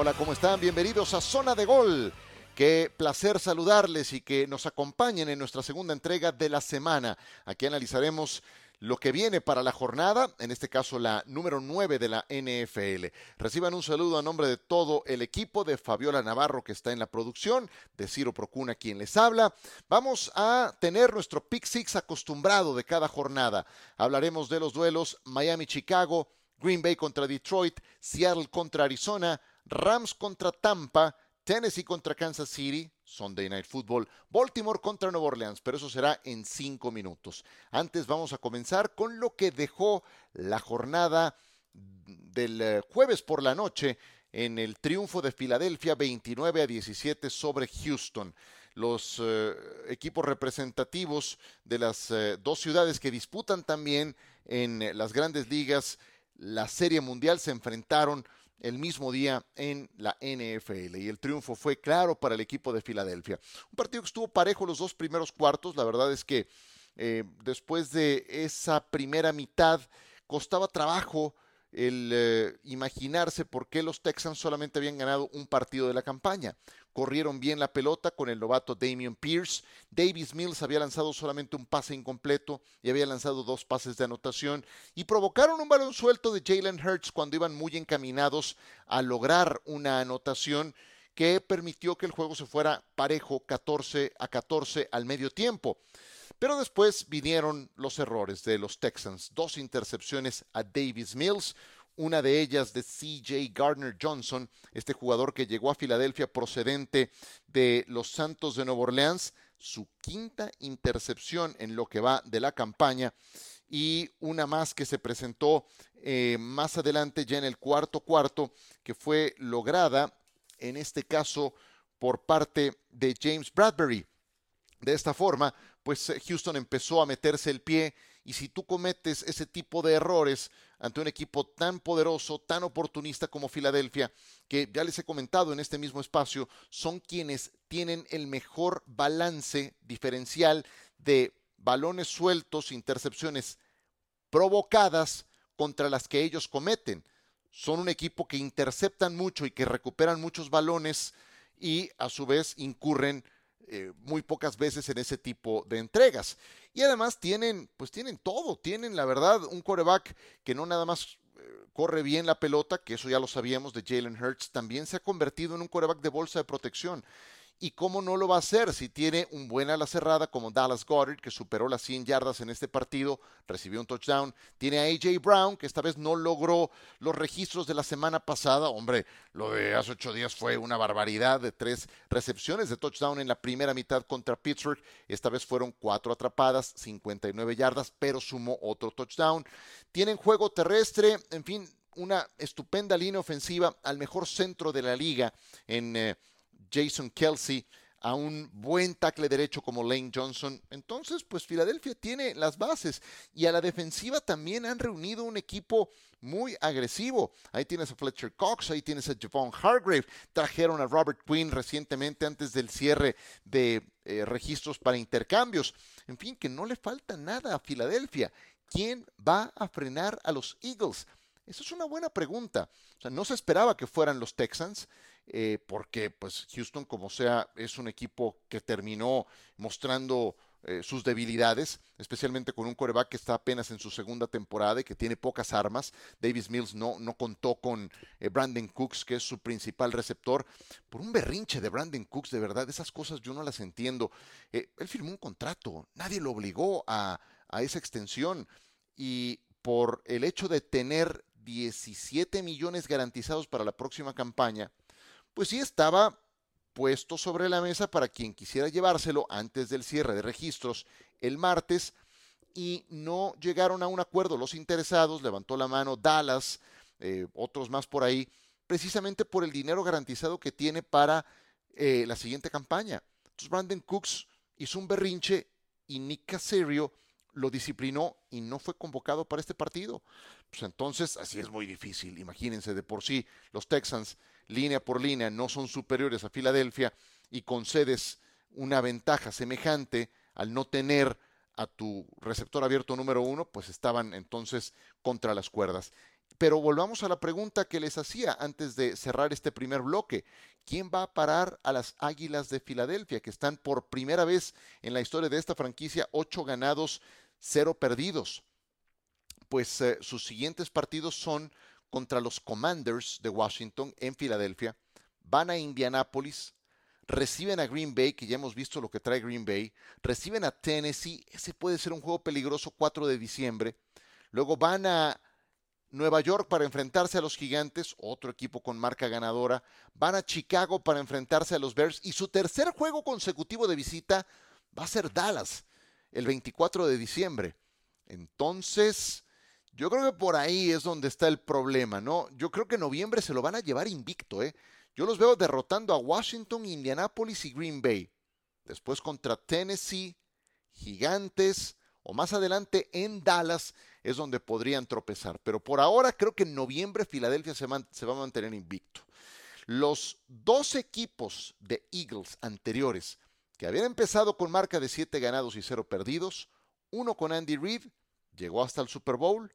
Hola, ¿cómo están? Bienvenidos a Zona de Gol. Qué placer saludarles y que nos acompañen en nuestra segunda entrega de la semana. Aquí analizaremos lo que viene para la jornada, en este caso la número 9 de la NFL. Reciban un saludo a nombre de todo el equipo de Fabiola Navarro que está en la producción, de Ciro Procuna quien les habla. Vamos a tener nuestro pick six acostumbrado de cada jornada. Hablaremos de los duelos Miami-Chicago, Green Bay contra Detroit, Seattle contra Arizona, Rams contra Tampa, Tennessee contra Kansas City, Sunday Night Football, Baltimore contra Nueva Orleans, pero eso será en cinco minutos. Antes vamos a comenzar con lo que dejó la jornada del eh, jueves por la noche en el triunfo de Filadelfia 29 a 17 sobre Houston. Los eh, equipos representativos de las eh, dos ciudades que disputan también en las grandes ligas la Serie Mundial se enfrentaron el mismo día en la NFL y el triunfo fue claro para el equipo de Filadelfia. Un partido que estuvo parejo los dos primeros cuartos, la verdad es que eh, después de esa primera mitad costaba trabajo el eh, imaginarse por qué los Texans solamente habían ganado un partido de la campaña. Corrieron bien la pelota con el novato Damian Pierce. Davis Mills había lanzado solamente un pase incompleto y había lanzado dos pases de anotación y provocaron un balón suelto de Jalen Hurts cuando iban muy encaminados a lograr una anotación que permitió que el juego se fuera parejo 14 a 14 al medio tiempo. Pero después vinieron los errores de los Texans, dos intercepciones a Davis Mills, una de ellas de CJ Gardner Johnson, este jugador que llegó a Filadelfia procedente de los Santos de Nueva Orleans, su quinta intercepción en lo que va de la campaña y una más que se presentó eh, más adelante ya en el cuarto cuarto que fue lograda en este caso por parte de James Bradbury. De esta forma, pues eh, Houston empezó a meterse el pie y si tú cometes ese tipo de errores ante un equipo tan poderoso, tan oportunista como Filadelfia, que ya les he comentado en este mismo espacio, son quienes tienen el mejor balance diferencial de balones sueltos, intercepciones provocadas contra las que ellos cometen. Son un equipo que interceptan mucho y que recuperan muchos balones y a su vez incurren eh, muy pocas veces en ese tipo de entregas. Y además tienen, pues tienen todo, tienen la verdad un coreback que no nada más eh, corre bien la pelota, que eso ya lo sabíamos de Jalen Hurts, también se ha convertido en un coreback de bolsa de protección. ¿Y cómo no lo va a hacer si tiene un buen ala cerrada como Dallas Goddard, que superó las 100 yardas en este partido, recibió un touchdown? Tiene a AJ Brown, que esta vez no logró los registros de la semana pasada. Hombre, lo de hace ocho días fue una barbaridad de tres recepciones de touchdown en la primera mitad contra Pittsburgh. Esta vez fueron cuatro atrapadas, 59 yardas, pero sumó otro touchdown. Tienen juego terrestre, en fin, una estupenda línea ofensiva al mejor centro de la liga en... Eh, Jason Kelsey, a un buen tackle derecho como Lane Johnson. Entonces, pues Filadelfia tiene las bases y a la defensiva también han reunido un equipo muy agresivo. Ahí tienes a Fletcher Cox, ahí tienes a Javon Hargrave. Trajeron a Robert Quinn recientemente antes del cierre de eh, registros para intercambios. En fin, que no le falta nada a Filadelfia. ¿Quién va a frenar a los Eagles? Esa es una buena pregunta. O sea, no se esperaba que fueran los Texans. Eh, porque pues Houston como sea es un equipo que terminó mostrando eh, sus debilidades, especialmente con un coreback que está apenas en su segunda temporada y que tiene pocas armas. Davis Mills no, no contó con eh, Brandon Cooks, que es su principal receptor, por un berrinche de Brandon Cooks, de verdad, esas cosas yo no las entiendo. él firmó un contrato, nadie lo obligó a, a esa extensión y por el hecho de tener 17 millones garantizados para la próxima campaña, pues sí estaba puesto sobre la mesa para quien quisiera llevárselo antes del cierre de registros el martes y no llegaron a un acuerdo los interesados, levantó la mano Dallas, eh, otros más por ahí, precisamente por el dinero garantizado que tiene para eh, la siguiente campaña. Entonces Brandon Cooks hizo un berrinche y Nick Casario lo disciplinó y no fue convocado para este partido. Pues entonces, así es muy difícil. Imagínense, de por sí, los Texans, línea por línea, no son superiores a Filadelfia y concedes una ventaja semejante al no tener a tu receptor abierto número uno, pues estaban entonces contra las cuerdas. Pero volvamos a la pregunta que les hacía antes de cerrar este primer bloque. ¿Quién va a parar a las Águilas de Filadelfia, que están por primera vez en la historia de esta franquicia, ocho ganados, cero perdidos? Pues eh, sus siguientes partidos son contra los Commanders de Washington en Filadelfia, van a Indianápolis, reciben a Green Bay, que ya hemos visto lo que trae Green Bay, reciben a Tennessee, ese puede ser un juego peligroso 4 de diciembre, luego van a Nueva York para enfrentarse a los Gigantes, otro equipo con marca ganadora, van a Chicago para enfrentarse a los Bears y su tercer juego consecutivo de visita va a ser Dallas, el 24 de diciembre. Entonces, yo creo que por ahí es donde está el problema, ¿no? Yo creo que noviembre se lo van a llevar invicto, ¿eh? Yo los veo derrotando a Washington, Indianapolis y Green Bay. Después contra Tennessee, Gigantes o más adelante en Dallas es donde podrían tropezar. Pero por ahora creo que en noviembre Filadelfia se, se va a mantener invicto. Los dos equipos de Eagles anteriores que habían empezado con marca de 7 ganados y 0 perdidos, uno con Andy Reid, llegó hasta el Super Bowl,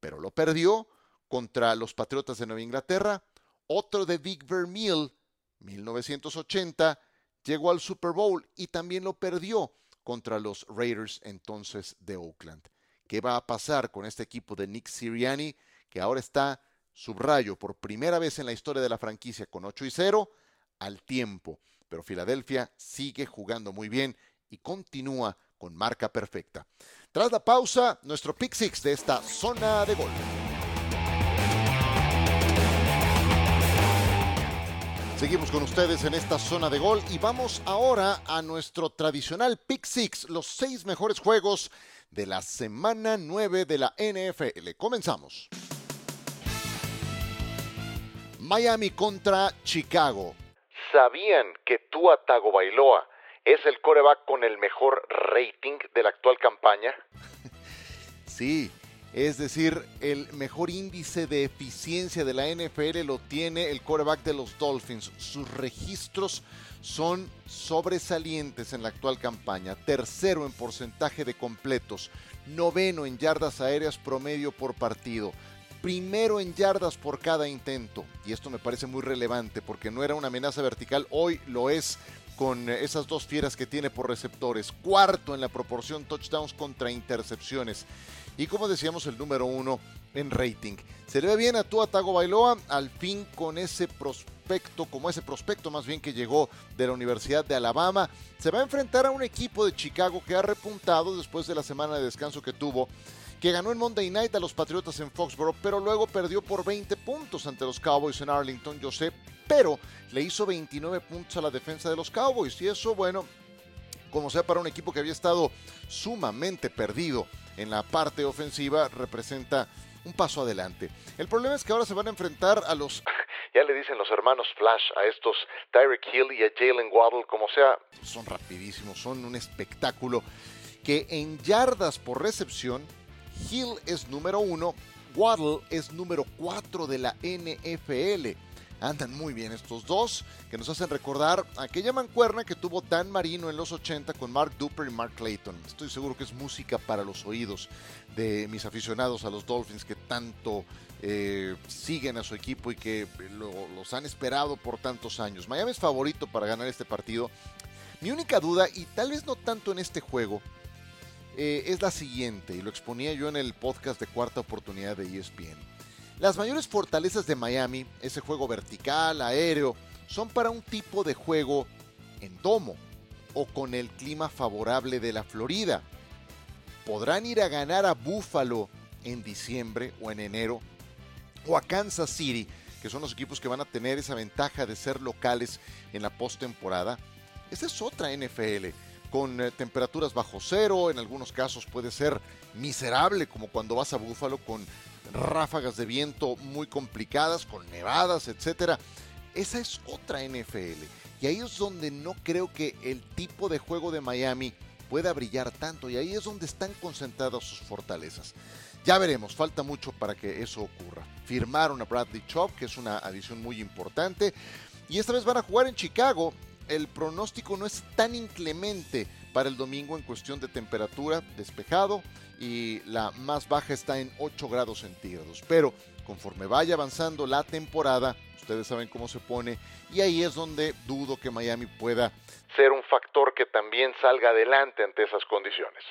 pero lo perdió contra los Patriotas de Nueva Inglaterra. Otro de Vic Vermeil, 1980, llegó al Super Bowl y también lo perdió contra los Raiders entonces de Oakland. ¿Qué va a pasar con este equipo de Nick Siriani que ahora está subrayo por primera vez en la historia de la franquicia con 8 y 0 al tiempo? Pero Filadelfia sigue jugando muy bien y continúa con marca perfecta. Tras la pausa, nuestro pick six de esta zona de gol. Seguimos con ustedes en esta zona de gol y vamos ahora a nuestro tradicional pick six, los seis mejores juegos de la semana 9 de la NFL. Comenzamos. Miami contra Chicago. ¿Sabían que Tua Tagovailoa ¿Es el coreback con el mejor rating de la actual campaña? sí, es decir, el mejor índice de eficiencia de la NFL lo tiene el coreback de los Dolphins. Sus registros son sobresalientes en la actual campaña. Tercero en porcentaje de completos. Noveno en yardas aéreas promedio por partido. Primero en yardas por cada intento. Y esto me parece muy relevante porque no era una amenaza vertical, hoy lo es con esas dos fieras que tiene por receptores. Cuarto en la proporción touchdowns contra intercepciones. Y como decíamos, el número uno en rating. Se le ve bien a Tua Tago Bailoa, al fin con ese prospecto, como ese prospecto más bien que llegó de la Universidad de Alabama. Se va a enfrentar a un equipo de Chicago que ha repuntado después de la semana de descanso que tuvo que ganó en Monday Night a los Patriotas en Foxborough, pero luego perdió por 20 puntos ante los Cowboys en Arlington, yo sé, pero le hizo 29 puntos a la defensa de los Cowboys y eso, bueno, como sea para un equipo que había estado sumamente perdido en la parte ofensiva, representa un paso adelante. El problema es que ahora se van a enfrentar a los ya le dicen los hermanos Flash a estos Tyreek Hill y a Jalen Waddle, como sea, son rapidísimos, son un espectáculo que en yardas por recepción Hill es número uno, Waddle es número cuatro de la NFL. Andan muy bien estos dos, que nos hacen recordar aquella mancuerna que tuvo Dan Marino en los 80 con Mark Duper y Mark Clayton. Estoy seguro que es música para los oídos de mis aficionados a los Dolphins que tanto eh, siguen a su equipo y que los han esperado por tantos años. Miami es favorito para ganar este partido. Mi única duda, y tal vez no tanto en este juego, eh, es la siguiente, y lo exponía yo en el podcast de cuarta oportunidad de ESPN. Las mayores fortalezas de Miami, ese juego vertical, aéreo, son para un tipo de juego en domo o con el clima favorable de la Florida. Podrán ir a ganar a Buffalo en diciembre o en enero o a Kansas City, que son los equipos que van a tener esa ventaja de ser locales en la postemporada. Esa es otra NFL con eh, temperaturas bajo cero, en algunos casos puede ser miserable, como cuando vas a Búfalo con ráfagas de viento muy complicadas, con nevadas, etcétera. Esa es otra NFL. Y ahí es donde no creo que el tipo de juego de Miami pueda brillar tanto. Y ahí es donde están concentradas sus fortalezas. Ya veremos, falta mucho para que eso ocurra. Firmaron a Bradley Chop, que es una adición muy importante. Y esta vez van a jugar en Chicago el pronóstico no es tan inclemente para el domingo en cuestión de temperatura, despejado y la más baja está en 8 grados centígrados. Pero conforme vaya avanzando la temporada, ustedes saben cómo se pone y ahí es donde dudo que Miami pueda ser un factor que también salga adelante ante esas condiciones.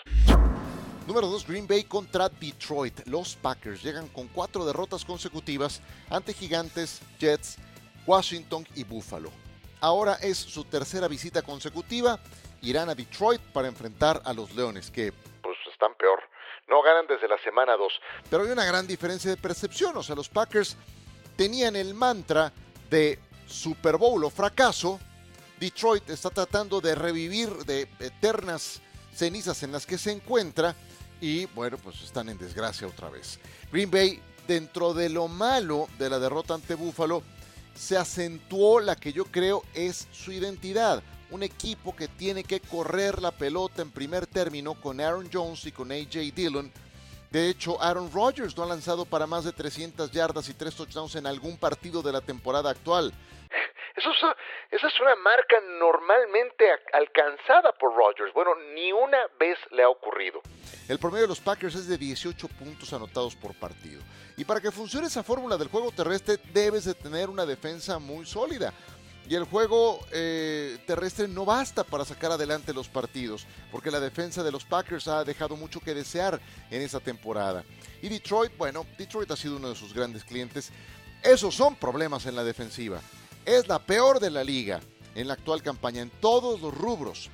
Número 2, Green Bay contra Detroit. Los Packers llegan con cuatro derrotas consecutivas ante Gigantes, Jets, Washington y Buffalo. Ahora es su tercera visita consecutiva. Irán a Detroit para enfrentar a los Leones, que pues están peor. No ganan desde la semana 2. Pero hay una gran diferencia de percepción. O sea, los Packers tenían el mantra de Super Bowl o fracaso. Detroit está tratando de revivir de eternas cenizas en las que se encuentra y bueno, pues están en desgracia otra vez. Green Bay, dentro de lo malo de la derrota ante Buffalo, se acentuó la que yo creo es su identidad. Un equipo que tiene que correr la pelota en primer término con Aaron Jones y con AJ Dillon. De hecho, Aaron Rodgers no ha lanzado para más de 300 yardas y 3 touchdowns en algún partido de la temporada actual. Eso es, esa es una marca normalmente alcanzada por Rodgers. Bueno, ni una vez le ha ocurrido. El promedio de los Packers es de 18 puntos anotados por partido. Y para que funcione esa fórmula del juego terrestre debes de tener una defensa muy sólida. Y el juego eh, terrestre no basta para sacar adelante los partidos, porque la defensa de los Packers ha dejado mucho que desear en esta temporada. Y Detroit, bueno, Detroit ha sido uno de sus grandes clientes. Esos son problemas en la defensiva. Es la peor de la liga en la actual campaña, en todos los rubros.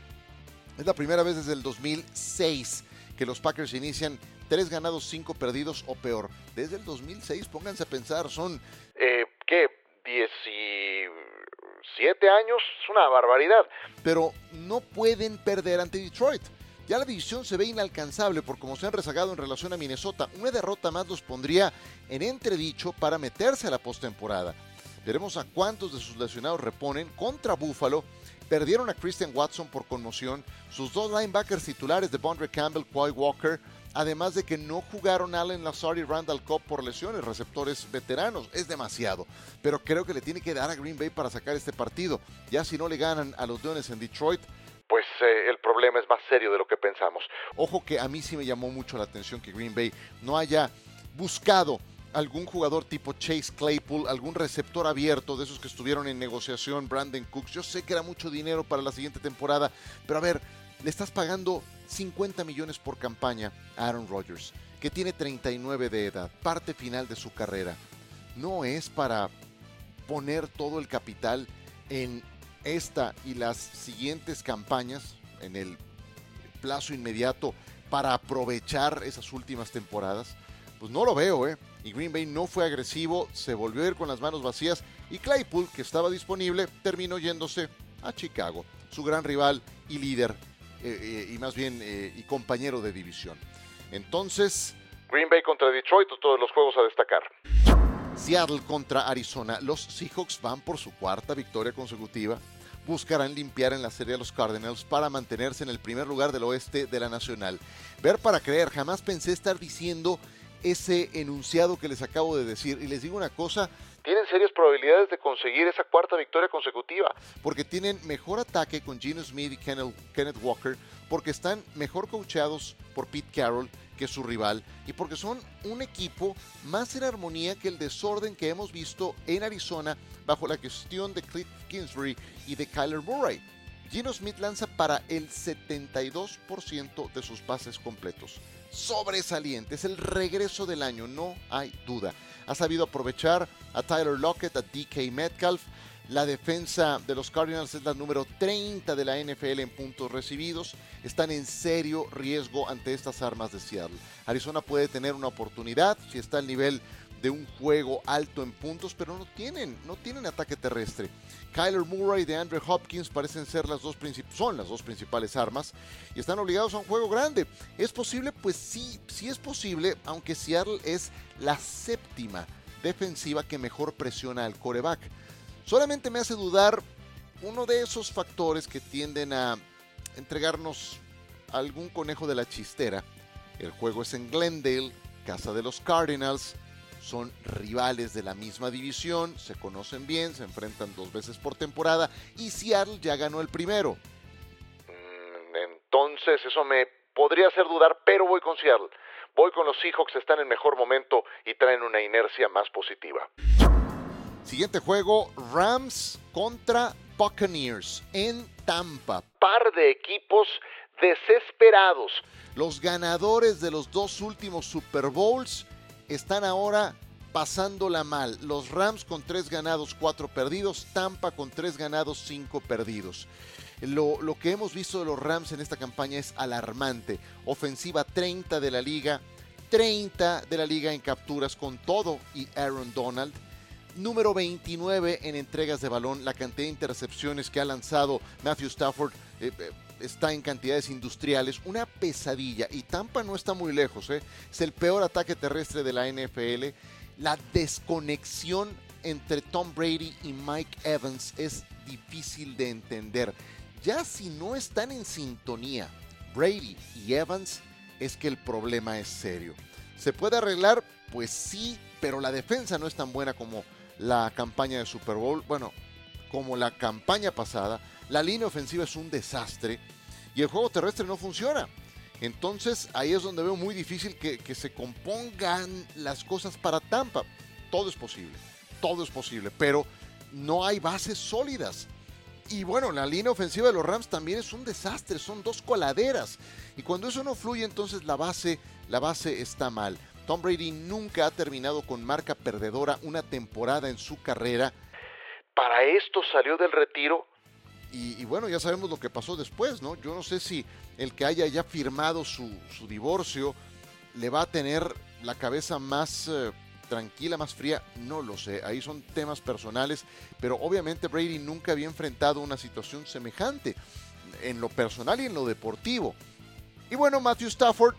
Es la primera vez desde el 2006 que los Packers inician tres ganados, cinco perdidos o peor. Desde el 2006, pónganse a pensar, son, eh, ¿qué? 17 años, es una barbaridad. Pero no pueden perder ante Detroit. Ya la división se ve inalcanzable por cómo se han rezagado en relación a Minnesota. Una derrota más los pondría en entredicho para meterse a la postemporada. Veremos a cuántos de sus lesionados reponen contra Buffalo Perdieron a Christian Watson por conmoción, sus dos linebackers titulares de Bondre Campbell, Quay Walker, además de que no jugaron Allen Lazard y Randall Cobb por lesiones, receptores veteranos, es demasiado. Pero creo que le tiene que dar a Green Bay para sacar este partido. Ya si no le ganan a los Leones en Detroit, pues eh, el problema es más serio de lo que pensamos. Ojo que a mí sí me llamó mucho la atención que Green Bay no haya buscado algún jugador tipo Chase Claypool, algún receptor abierto de esos que estuvieron en negociación, Brandon Cooks. Yo sé que era mucho dinero para la siguiente temporada, pero a ver, le estás pagando 50 millones por campaña a Aaron Rodgers, que tiene 39 de edad, parte final de su carrera. No es para poner todo el capital en esta y las siguientes campañas, en el plazo inmediato, para aprovechar esas últimas temporadas. Pues no lo veo, ¿eh? y Green Bay no fue agresivo, se volvió a ir con las manos vacías y Claypool, que estaba disponible, terminó yéndose a Chicago, su gran rival y líder, eh, y más bien eh, y compañero de división. Entonces, Green Bay contra Detroit, todos los juegos a destacar. Seattle contra Arizona. Los Seahawks van por su cuarta victoria consecutiva. Buscarán limpiar en la serie a los Cardinals para mantenerse en el primer lugar del oeste de la Nacional. Ver para creer, jamás pensé estar diciendo ese enunciado que les acabo de decir. Y les digo una cosa, tienen serias probabilidades de conseguir esa cuarta victoria consecutiva, porque tienen mejor ataque con Geno Smith y Kenneth Walker, porque están mejor coachados por Pete Carroll que su rival y porque son un equipo más en armonía que el desorden que hemos visto en Arizona bajo la gestión de Cliff Kingsbury y de Kyler Murray. Geno Smith lanza para el 72% de sus pases completos sobresaliente. Es el regreso del año, no hay duda. Ha sabido aprovechar a Tyler Lockett, a DK Metcalf. La defensa de los Cardinals es la número 30 de la NFL en puntos recibidos. Están en serio riesgo ante estas armas de Seattle. Arizona puede tener una oportunidad si está al nivel de un juego alto en puntos, pero no tienen, no tienen ataque terrestre. Kyler Murray de Andrew Hopkins parecen ser las dos son las dos principales armas y están obligados a un juego grande. ¿Es posible? Pues sí, sí es posible, aunque Seattle es la séptima defensiva que mejor presiona al coreback. Solamente me hace dudar uno de esos factores que tienden a entregarnos algún conejo de la chistera. El juego es en Glendale, casa de los Cardinals son rivales de la misma división, se conocen bien, se enfrentan dos veces por temporada y Seattle ya ganó el primero. Mm, entonces eso me podría hacer dudar, pero voy con Seattle. Voy con los Seahawks, están en mejor momento y traen una inercia más positiva. Siguiente juego, Rams contra Buccaneers en Tampa. Par de equipos desesperados. Los ganadores de los dos últimos Super Bowls están ahora pasándola mal. Los Rams con tres ganados, cuatro perdidos. Tampa con tres ganados, cinco perdidos. Lo, lo, que hemos visto de los Rams en esta campaña es alarmante. Ofensiva 30 de la liga, 30 de la liga en capturas con todo y Aaron Donald. Número 29 en entregas de balón. La cantidad de intercepciones que ha lanzado Matthew Stafford eh, eh, está en cantidades industriales. Una pesadilla. Y Tampa no está muy lejos. ¿eh? Es el peor ataque terrestre de la NFL. La desconexión entre Tom Brady y Mike Evans es difícil de entender. Ya si no están en sintonía Brady y Evans, es que el problema es serio. ¿Se puede arreglar? Pues sí, pero la defensa no es tan buena como la campaña de Super Bowl. Bueno, como la campaña pasada. La línea ofensiva es un desastre y el juego terrestre no funciona. Entonces ahí es donde veo muy difícil que, se compongan las cosas para Tampa. Todo es posible, todo es posible, pero no hay bases sólidas. Y bueno, la línea ofensiva de los Rams también es un desastre, son dos coladeras. Y cuando eso no fluye, entonces la base, la base está mal. Tom Brady nunca ha terminado con marca perdedora una temporada en su carrera. Para esto salió del retiro. Y, bueno, ya sabemos lo que pasó después, ¿no? Yo no sé si el que haya ya firmado su, divorcio le va a tener la cabeza más eh, tranquila, más fría, no lo sé. Ahí son temas personales, pero obviamente Brady nunca había enfrentado una situación semejante en lo personal y en lo deportivo. Y bueno, Matthew Stafford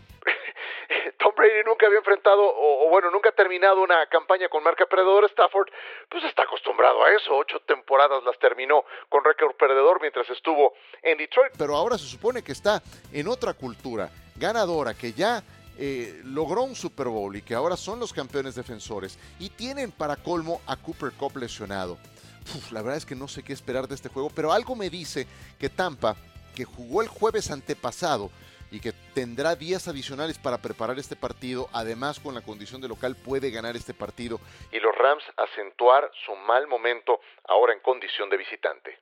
había enfrentado, o, bueno, nunca ha terminado una campaña con marca perdedora. Stafford, pues está acostumbrado a eso. Ocho temporadas las terminó con récord perdedor mientras estuvo en Detroit. Pero ahora se supone que está en otra cultura ganadora, que ya eh, logró un Super Bowl y que ahora son los campeones defensores y tienen para colmo a Cooper Cup lesionado. la verdad es que no sé qué esperar de este juego, pero algo me dice que Tampa, que jugó el jueves antepasado y que tendrá días adicionales para preparar este partido, además con la condición de local puede ganar este partido y los Rams acentuar su mal momento ahora en condición de visitante.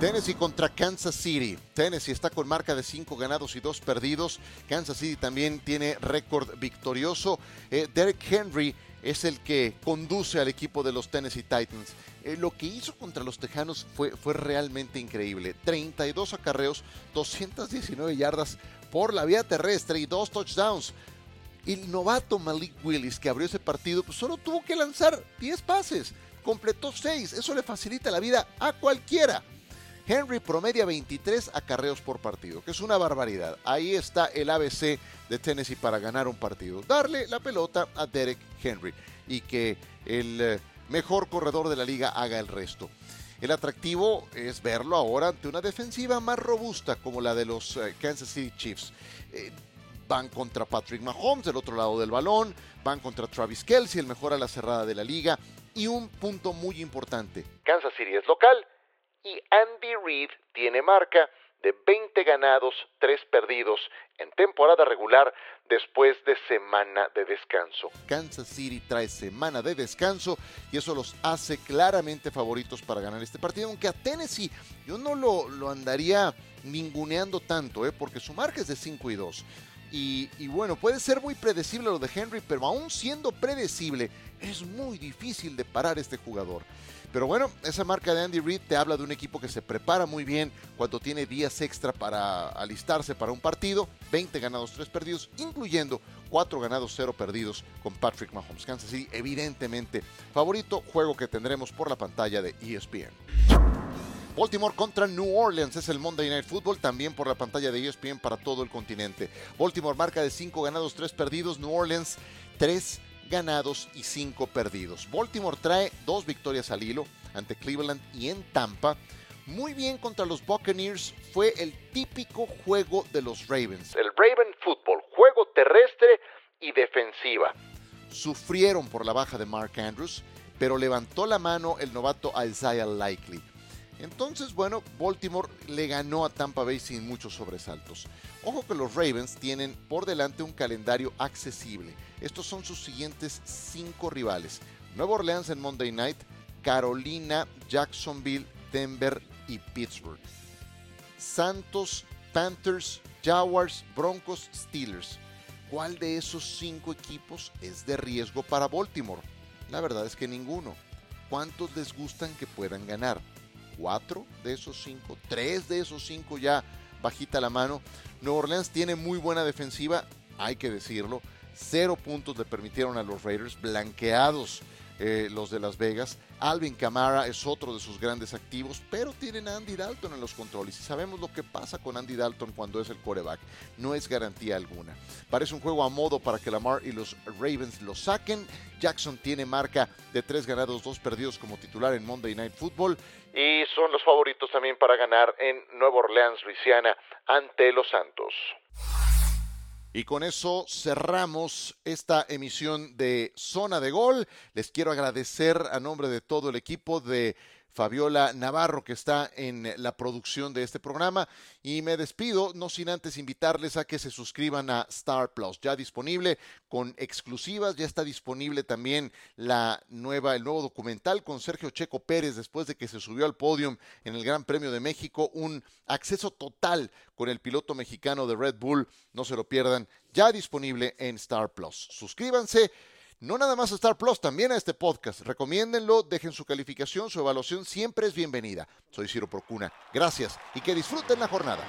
Tennessee contra Kansas City. Tennessee está con marca de 5 ganados y 2 perdidos. Kansas City también tiene récord victorioso. Eh, Derek Henry es el que conduce al equipo de los Tennessee Titans. Eh, lo que hizo contra los Tejanos fue, fue realmente increíble. 32 acarreos, 219 yardas por la vía terrestre y 2 touchdowns. El novato Malik Willis que abrió ese partido pues solo tuvo que lanzar 10 pases. Completó 6. Eso le facilita la vida a cualquiera. Henry promedia 23 acarreos por partido, que es una barbaridad. Ahí está el ABC de Tennessee para ganar un partido. Darle la pelota a Derek Henry y que el eh, mejor corredor de la liga haga el resto. El atractivo es verlo ahora ante una defensiva más robusta como la de los eh, Kansas City Chiefs. Eh, van contra Patrick Mahomes del otro lado del balón, van contra Travis Kelsey, el mejor a la cerrada de la liga. Y un punto muy importante. Kansas City es local, y Andy Reid tiene marca de 20 ganados, 3 perdidos en temporada regular después de semana de descanso. Kansas City trae semana de descanso y eso los hace claramente favoritos para ganar este partido, aunque a Tennessee yo no lo, lo andaría ninguneando tanto, ¿eh? porque su marca es de 5 y 2. Y, y, bueno, puede ser muy predecible lo de Henry, pero aún siendo predecible, es muy difícil de parar este jugador. Pero bueno, esa marca de Andy Reid te habla de un equipo que se prepara muy bien cuando tiene días extra para alistarse para un partido. 20 ganados, 3 perdidos, incluyendo 4 ganados, 0 perdidos con Patrick Mahomes. Kansas City, evidentemente, favorito juego que tendremos por la pantalla de ESPN. Baltimore contra New Orleans es el Monday Night Football, también por la pantalla de ESPN para todo el continente. Baltimore marca de 5 ganados, 3 perdidos. New Orleans 3 ganados y 5 perdidos. Baltimore trae dos victorias al hilo ante Cleveland y en Tampa. Muy bien contra los Buccaneers fue el típico juego de los Ravens. El Raven Football, juego terrestre y defensiva. Sufrieron por la baja de Mark Andrews, pero levantó la mano el novato Isaiah Likely. Entonces, bueno, Baltimore le ganó a Tampa Bay sin muchos sobresaltos. Ojo que los Ravens tienen por delante un calendario accesible. Estos son sus siguientes cinco rivales. Nueva Orleans en Monday Night, Carolina, Jacksonville, Denver y Pittsburgh. Santos, Panthers, Jaguars, Broncos, Steelers. ¿Cuál de esos cinco equipos es de riesgo para Baltimore? La verdad es que ninguno. ¿Cuántos les gustan que puedan ganar? ¿Cuatro de esos cinco? ¿Tres de esos cinco ya bajita la mano? Nueva Orleans tiene muy buena defensiva, hay que decirlo. Cero puntos le permitieron a los Raiders, blanqueados eh, los de Las Vegas. Alvin Kamara es otro de sus grandes activos, pero tienen a Andy Dalton en los controles. Y sabemos lo que pasa con Andy Dalton cuando es el coreback. No es garantía alguna. Parece un juego a modo para que Lamar y los Ravens lo saquen. Jackson tiene marca de tres ganados, dos perdidos como titular en Monday Night Football. Y son los favoritos también para ganar en Nueva Orleans, Luisiana, ante los Santos. Y con eso cerramos esta emisión de Zona de Gol. Les quiero agradecer a nombre de todo el equipo de Fabiola Navarro, que está en la producción de este programa. Y me despido, no sin antes invitarles a que se suscriban a Star Plus, ya disponible con exclusivas, ya está disponible también la nueva, el nuevo documental con Sergio Checo Pérez, después de que se subió al podio en el Gran Premio de México, un acceso total con el piloto mexicano de Red Bull, no se lo pierdan, ya disponible en Star Plus. Suscríbanse no nada más a Star Plus, también a este podcast. Recomiéndenlo, dejen su calificación, su evaluación siempre es bienvenida. Soy Ciro Procuna. Gracias y que disfruten la jornada.